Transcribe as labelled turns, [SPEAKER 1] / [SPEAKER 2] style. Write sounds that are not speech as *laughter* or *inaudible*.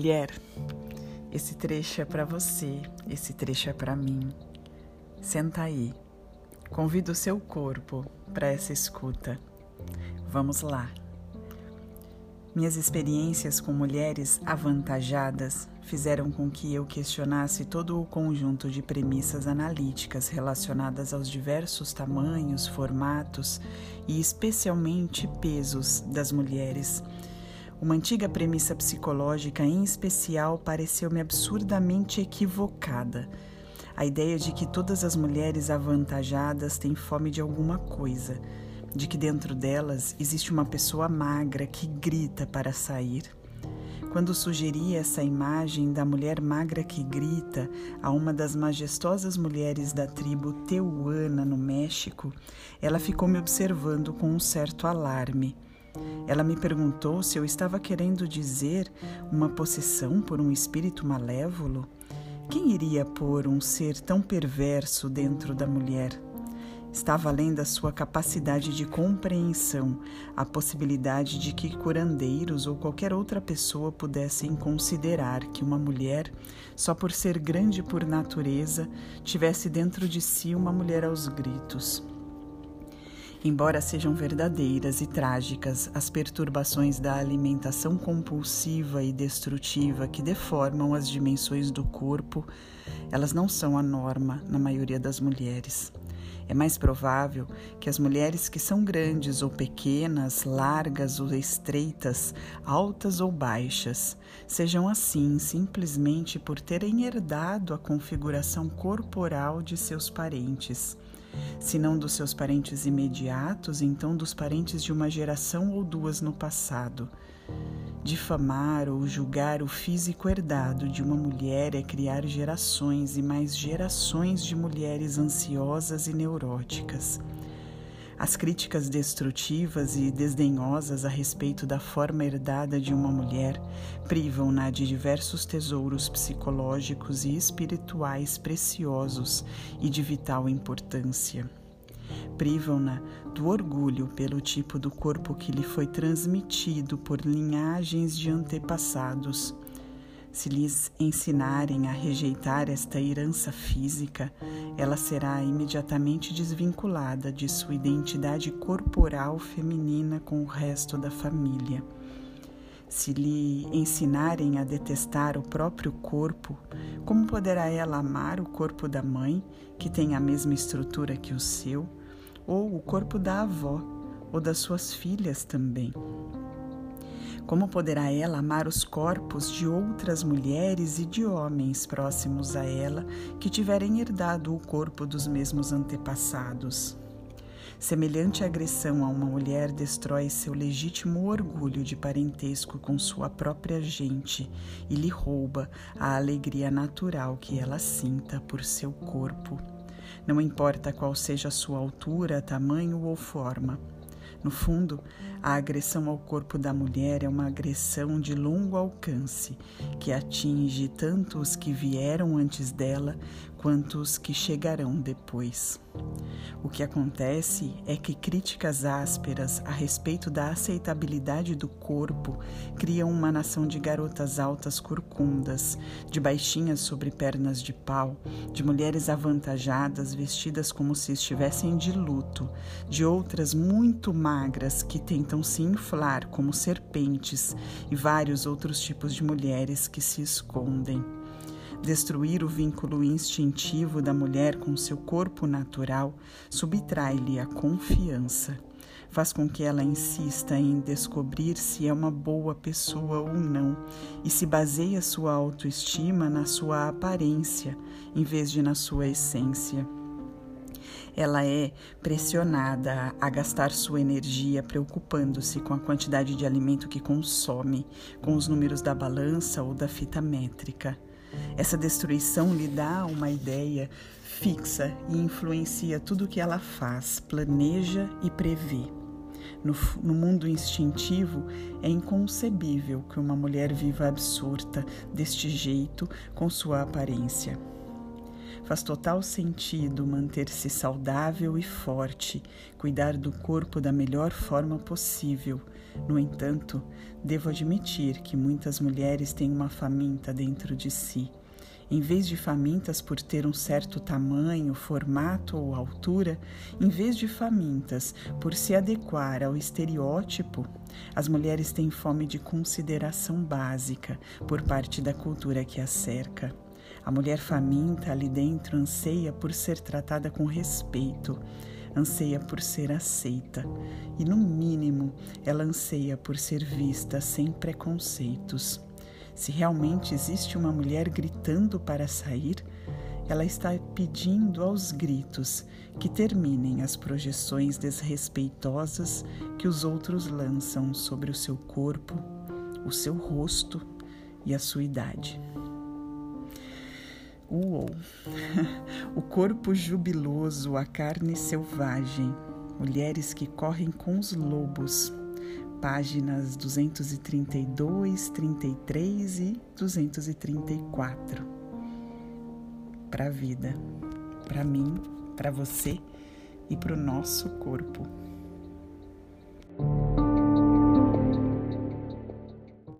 [SPEAKER 1] Mulher, esse trecho é para você, esse trecho é para mim. Senta aí. Convido o seu corpo para essa escuta. Vamos lá. Minhas experiências com mulheres avantajadas fizeram com que eu questionasse todo o conjunto de premissas analíticas relacionadas aos diversos tamanhos, formatos e especialmente pesos das mulheres uma antiga premissa psicológica, em especial, pareceu-me absurdamente equivocada. A ideia de que todas as mulheres avantajadas têm fome de alguma coisa, de que dentro delas existe uma pessoa magra que grita para sair. Quando sugeri essa imagem da mulher magra que grita a uma das majestosas mulheres da tribo Teuana, no México, ela ficou me observando com um certo alarme. Ela me perguntou se eu estava querendo dizer uma possessão por um espírito malévolo. Quem iria pôr um ser tão perverso dentro da mulher? Estava além da sua capacidade de compreensão a possibilidade de que curandeiros ou qualquer outra pessoa pudessem considerar que uma mulher, só por ser grande por natureza, tivesse dentro de si uma mulher aos gritos. Embora sejam verdadeiras e trágicas as perturbações da alimentação compulsiva e destrutiva que deformam as dimensões do corpo, elas não são a norma na maioria das mulheres. É mais provável que as mulheres que são grandes ou pequenas, largas ou estreitas, altas ou baixas, sejam assim simplesmente por terem herdado a configuração corporal de seus parentes se não dos seus parentes imediatos, então dos parentes de uma geração ou duas no passado. Difamar ou julgar o físico herdado de uma mulher é criar gerações e mais gerações de mulheres ansiosas e neuróticas. As críticas destrutivas e desdenhosas a respeito da forma herdada de uma mulher privam-na de diversos tesouros psicológicos e espirituais preciosos e de vital importância. Privam-na do orgulho pelo tipo do corpo que lhe foi transmitido por linhagens de antepassados se lhes ensinarem a rejeitar esta herança física, ela será imediatamente desvinculada de sua identidade corporal feminina com o resto da família. Se lhe ensinarem a detestar o próprio corpo, como poderá ela amar o corpo da mãe, que tem a mesma estrutura que o seu, ou o corpo da avó, ou das suas filhas também? Como poderá ela amar os corpos de outras mulheres e de homens próximos a ela que tiverem herdado o corpo dos mesmos antepassados? Semelhante agressão a uma mulher destrói seu legítimo orgulho de parentesco com sua própria gente e lhe rouba a alegria natural que ela sinta por seu corpo. Não importa qual seja sua altura, tamanho ou forma. No fundo, a agressão ao corpo da mulher é uma agressão de longo alcance que atinge tanto os que vieram antes dela quanto os que chegarão depois. O que acontece é que críticas ásperas a respeito da aceitabilidade do corpo criam uma nação de garotas altas corcundas, de baixinhas sobre pernas de pau, de mulheres avantajadas vestidas como se estivessem de luto, de outras muito magras que tentam se inflar como serpentes e vários outros tipos de mulheres que se escondem. Destruir o vínculo instintivo da mulher com seu corpo natural subtrai-lhe a confiança. Faz com que ela insista em descobrir se é uma boa pessoa ou não e se baseia sua autoestima na sua aparência em vez de na sua essência. Ela é pressionada a gastar sua energia preocupando-se com a quantidade de alimento que consome, com os números da balança ou da fita métrica. Essa destruição lhe dá uma ideia fixa e influencia tudo o que ela faz, planeja e prevê. No, no, mundo instintivo, é inconcebível que uma mulher viva absurda deste jeito com sua aparência. Faz total sentido manter-se saudável e forte, cuidar do corpo da melhor forma possível. No entanto, devo admitir que muitas mulheres têm uma faminta dentro de si em vez de famintas por ter um certo tamanho, formato ou altura, em vez de famintas por se adequar ao estereótipo, as mulheres têm fome de consideração básica por parte da cultura que as cerca. A mulher faminta ali dentro anseia por ser tratada com respeito, anseia por ser aceita e, no mínimo, ela anseia por ser vista sem preconceitos. Se realmente existe uma mulher gritando para sair, ela está pedindo aos gritos que terminem as projeções desrespeitosas que os outros lançam sobre o seu corpo, o seu rosto e a sua idade. Uou! *laughs* O corpo jubiloso, a carne selvagem, mulheres que correm com os lobos, páginas 232, 33 e 234. Para a vida, para mim, para você e para o nosso corpo.